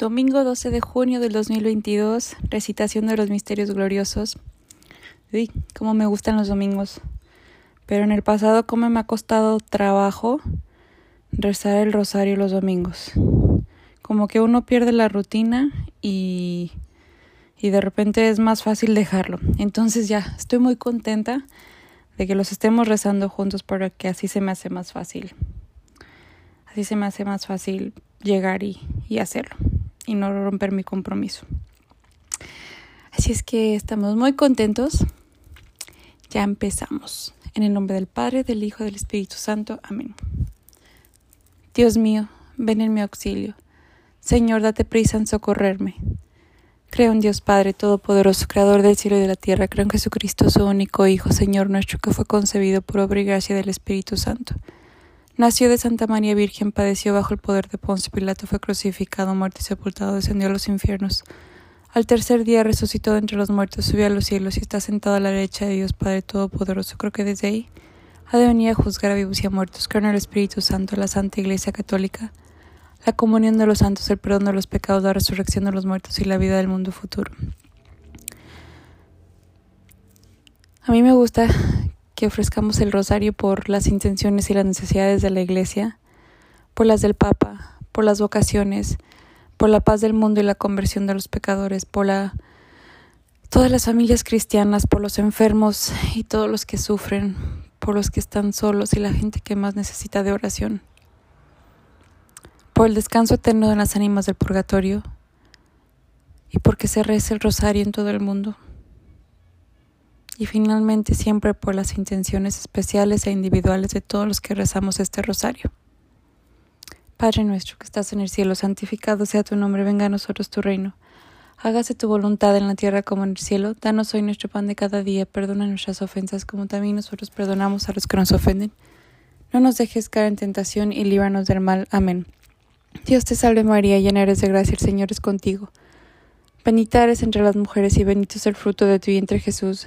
Domingo 12 de junio del 2022, recitación de los misterios gloriosos. Uy, cómo me gustan los domingos. Pero en el pasado, cómo me ha costado trabajo rezar el rosario los domingos. Como que uno pierde la rutina y, y de repente es más fácil dejarlo. Entonces ya, estoy muy contenta de que los estemos rezando juntos porque así se me hace más fácil. Así se me hace más fácil llegar y, y hacerlo y no romper mi compromiso. Así es que estamos muy contentos. Ya empezamos. En el nombre del Padre, del Hijo y del Espíritu Santo. Amén. Dios mío, ven en mi auxilio. Señor, date prisa en socorrerme. Creo en Dios Padre Todopoderoso, Creador del cielo y de la tierra. Creo en Jesucristo, su único Hijo, Señor nuestro, que fue concebido por obra y gracia del Espíritu Santo Nació de Santa María Virgen, padeció bajo el poder de Poncio Pilato, fue crucificado, muerto y sepultado, descendió a los infiernos. Al tercer día resucitó de entre los muertos, subió a los cielos y está sentado a la derecha de Dios Padre Todopoderoso. Creo que desde ahí ha de venir a juzgar a vivos y a muertos. Creo en el Espíritu Santo, la Santa Iglesia Católica, la comunión de los santos, el perdón de los pecados, la resurrección de los muertos y la vida del mundo futuro. A mí me gusta que ofrezcamos el rosario por las intenciones y las necesidades de la Iglesia, por las del Papa, por las vocaciones, por la paz del mundo y la conversión de los pecadores, por la todas las familias cristianas, por los enfermos y todos los que sufren, por los que están solos y la gente que más necesita de oración, por el descanso eterno de las ánimas del purgatorio y porque se reza el rosario en todo el mundo y finalmente siempre por las intenciones especiales e individuales de todos los que rezamos este rosario. Padre nuestro que estás en el cielo, santificado sea tu nombre, venga a nosotros tu reino. Hágase tu voluntad en la tierra como en el cielo. Danos hoy nuestro pan de cada día, perdona nuestras ofensas como también nosotros perdonamos a los que nos ofenden. No nos dejes caer en tentación y líbranos del mal. Amén. Dios te salve María, llena eres de gracia, el Señor es contigo. Bendita eres entre las mujeres y bendito es el fruto de tu vientre Jesús.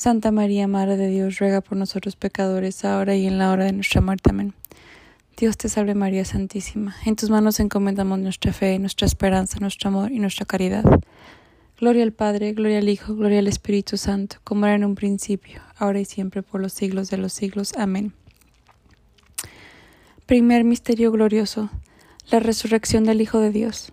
Santa María, Madre de Dios, ruega por nosotros pecadores, ahora y en la hora de nuestra muerte. Amén. Dios te salve María Santísima. En tus manos encomendamos nuestra fe, nuestra esperanza, nuestro amor y nuestra caridad. Gloria al Padre, gloria al Hijo, gloria al Espíritu Santo, como era en un principio, ahora y siempre, por los siglos de los siglos. Amén. Primer misterio glorioso, la resurrección del Hijo de Dios.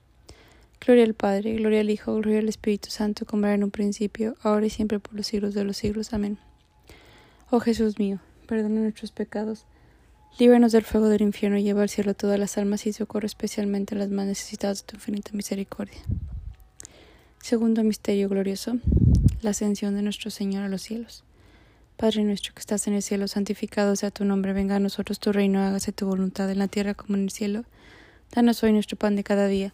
Gloria al Padre, gloria al Hijo, gloria al Espíritu Santo, como era en un principio, ahora y siempre por los siglos de los siglos. Amén. Oh Jesús mío, perdona nuestros pecados Líbranos del fuego del infierno y lleva al cielo a todas las almas y socorre especialmente a las más necesitadas de tu infinita misericordia. Segundo misterio glorioso, la ascensión de nuestro Señor a los cielos. Padre nuestro que estás en el cielo, santificado sea tu nombre, venga a nosotros tu reino, hágase tu voluntad en la tierra como en el cielo. Danos hoy nuestro pan de cada día.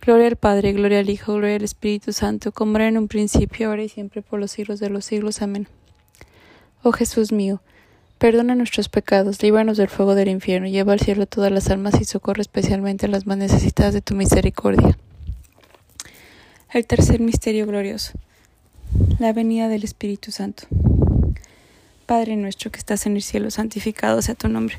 Gloria al Padre, gloria al Hijo, gloria al Espíritu Santo, como era en un principio, ahora y siempre, por los siglos de los siglos. Amén. Oh Jesús mío, Perdona nuestros pecados, líbranos del fuego del infierno, lleva al cielo todas las almas y socorre especialmente a las más necesitadas de tu misericordia. El tercer misterio glorioso. La venida del Espíritu Santo. Padre nuestro que estás en el cielo, santificado sea tu nombre.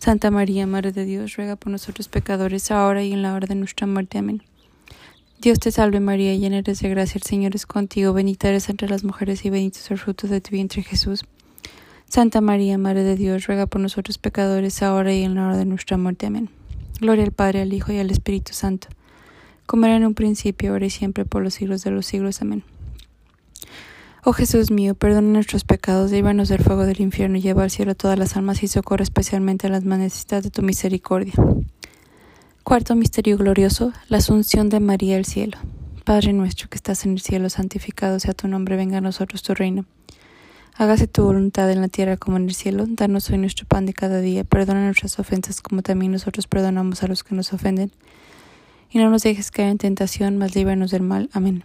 Santa María, Madre de Dios, ruega por nosotros pecadores, ahora y en la hora de nuestra muerte. Amén. Dios te salve María, llena eres de gracia, el Señor es contigo, bendita eres entre las mujeres y bendito es el fruto de tu vientre Jesús. Santa María, Madre de Dios, ruega por nosotros pecadores, ahora y en la hora de nuestra muerte. Amén. Gloria al Padre, al Hijo y al Espíritu Santo, como era en un principio, ahora y siempre, por los siglos de los siglos. Amén. Oh Jesús mío, perdona nuestros pecados, líbranos del fuego del infierno, lleva al cielo todas las almas y socorre especialmente a las más necesitadas de tu misericordia. Cuarto misterio glorioso, la asunción de María al cielo. Padre nuestro que estás en el cielo, santificado sea tu nombre, venga a nosotros tu reino. Hágase tu voluntad en la tierra como en el cielo. Danos hoy nuestro pan de cada día. Perdona nuestras ofensas como también nosotros perdonamos a los que nos ofenden. Y no nos dejes caer en tentación, mas líbranos del mal. Amén.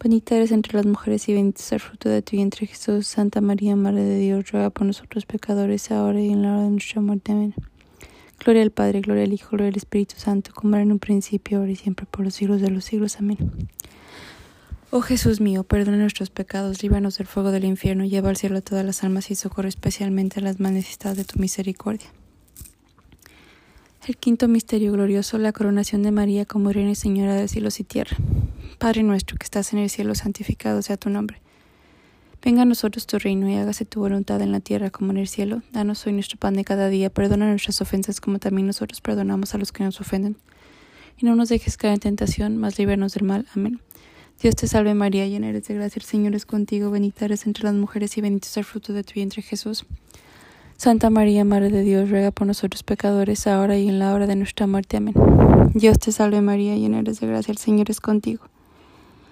Bendita eres entre las mujeres y bendito es el fruto de tu vientre Jesús. Santa María, Madre de Dios, ruega por nosotros pecadores, ahora y en la hora de nuestra muerte. Amén. Gloria al Padre, gloria al Hijo, gloria al Espíritu Santo, como era en un principio, ahora y siempre, por los siglos de los siglos. Amén. Oh Jesús mío, perdona nuestros pecados, líbranos del fuego del infierno, lleva al cielo a todas las almas y socorre especialmente a las más necesitadas de tu misericordia. El quinto misterio glorioso, la coronación de María como Reina y Señora de cielos y tierra. Padre nuestro que estás en el cielo, santificado sea tu nombre. Venga a nosotros tu reino y hágase tu voluntad en la tierra como en el cielo. Danos hoy nuestro pan de cada día, perdona nuestras ofensas como también nosotros perdonamos a los que nos ofenden. Y no nos dejes caer en tentación, mas líbranos del mal. Amén. Dios te salve María, llena eres de gracia, el Señor es contigo, bendita eres entre las mujeres y bendito es el fruto de tu vientre Jesús. Santa María, Madre de Dios, ruega por nosotros pecadores, ahora y en la hora de nuestra muerte. Amén. Dios te salve María, llena eres de gracia, el Señor es contigo.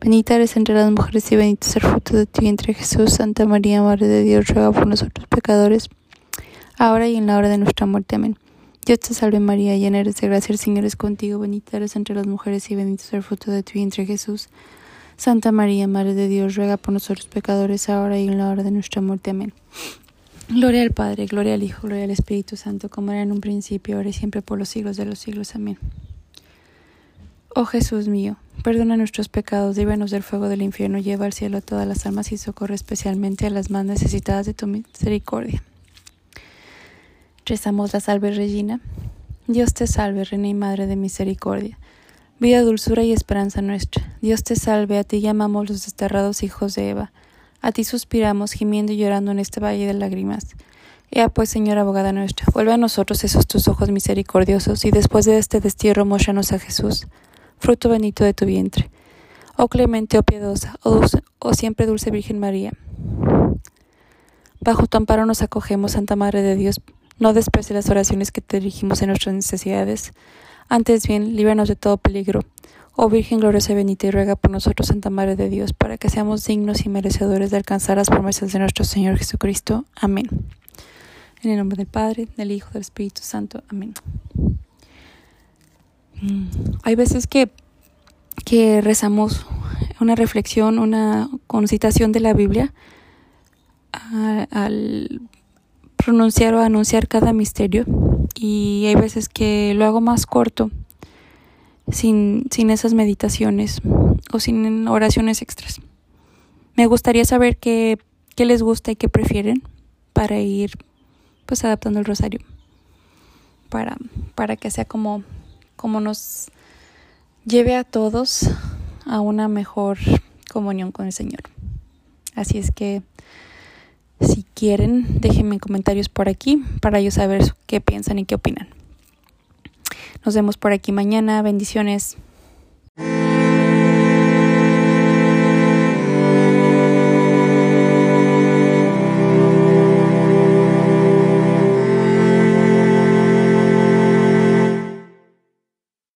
Bendita eres entre las mujeres y bendito es el fruto de tu vientre Jesús. Santa María, Madre de Dios, ruega por nosotros pecadores, ahora y en la hora de nuestra muerte. Amén. Dios te salve María, llena eres de gracia, el Señor es contigo, bendita eres entre las mujeres y bendito es el fruto de tu vientre Jesús. Santa María, Madre de Dios, ruega por nosotros pecadores, ahora y en la hora de nuestra muerte. Amén. Gloria al Padre, gloria al Hijo, gloria al Espíritu Santo, como era en un principio, ahora y siempre por los siglos de los siglos. Amén. Oh Jesús mío, perdona nuestros pecados, líbranos del fuego del infierno, lleva al cielo a todas las almas y socorre especialmente a las más necesitadas de tu misericordia. Rezamos la salve Regina. Dios te salve, Reina y Madre de Misericordia, vida, dulzura y esperanza nuestra. Dios te salve, a ti llamamos los desterrados hijos de Eva. A ti suspiramos, gimiendo y llorando en este valle de lágrimas. Ea pues, Señora abogada nuestra, vuelve a nosotros esos tus ojos misericordiosos, y después de este destierro muéstranos a Jesús fruto bendito de tu vientre. Oh clemente, oh piadosa, oh, dulce, oh siempre dulce Virgen María. Bajo tu amparo nos acogemos, Santa Madre de Dios. No desprecies las oraciones que te dirigimos en nuestras necesidades. Antes bien, líbranos de todo peligro. Oh Virgen gloriosa y bendita, y ruega por nosotros, Santa Madre de Dios, para que seamos dignos y merecedores de alcanzar las promesas de nuestro Señor Jesucristo. Amén. En el nombre del Padre, del Hijo, del Espíritu Santo. Amén. Hay veces que, que rezamos una reflexión, una concitación de la Biblia al pronunciar o anunciar cada misterio y hay veces que lo hago más corto sin, sin esas meditaciones o sin oraciones extras. Me gustaría saber qué, qué les gusta y qué prefieren para ir pues adaptando el rosario para, para que sea como como nos lleve a todos a una mejor comunión con el Señor. Así es que si quieren, déjenme comentarios por aquí para yo saber qué piensan y qué opinan. Nos vemos por aquí mañana. Bendiciones.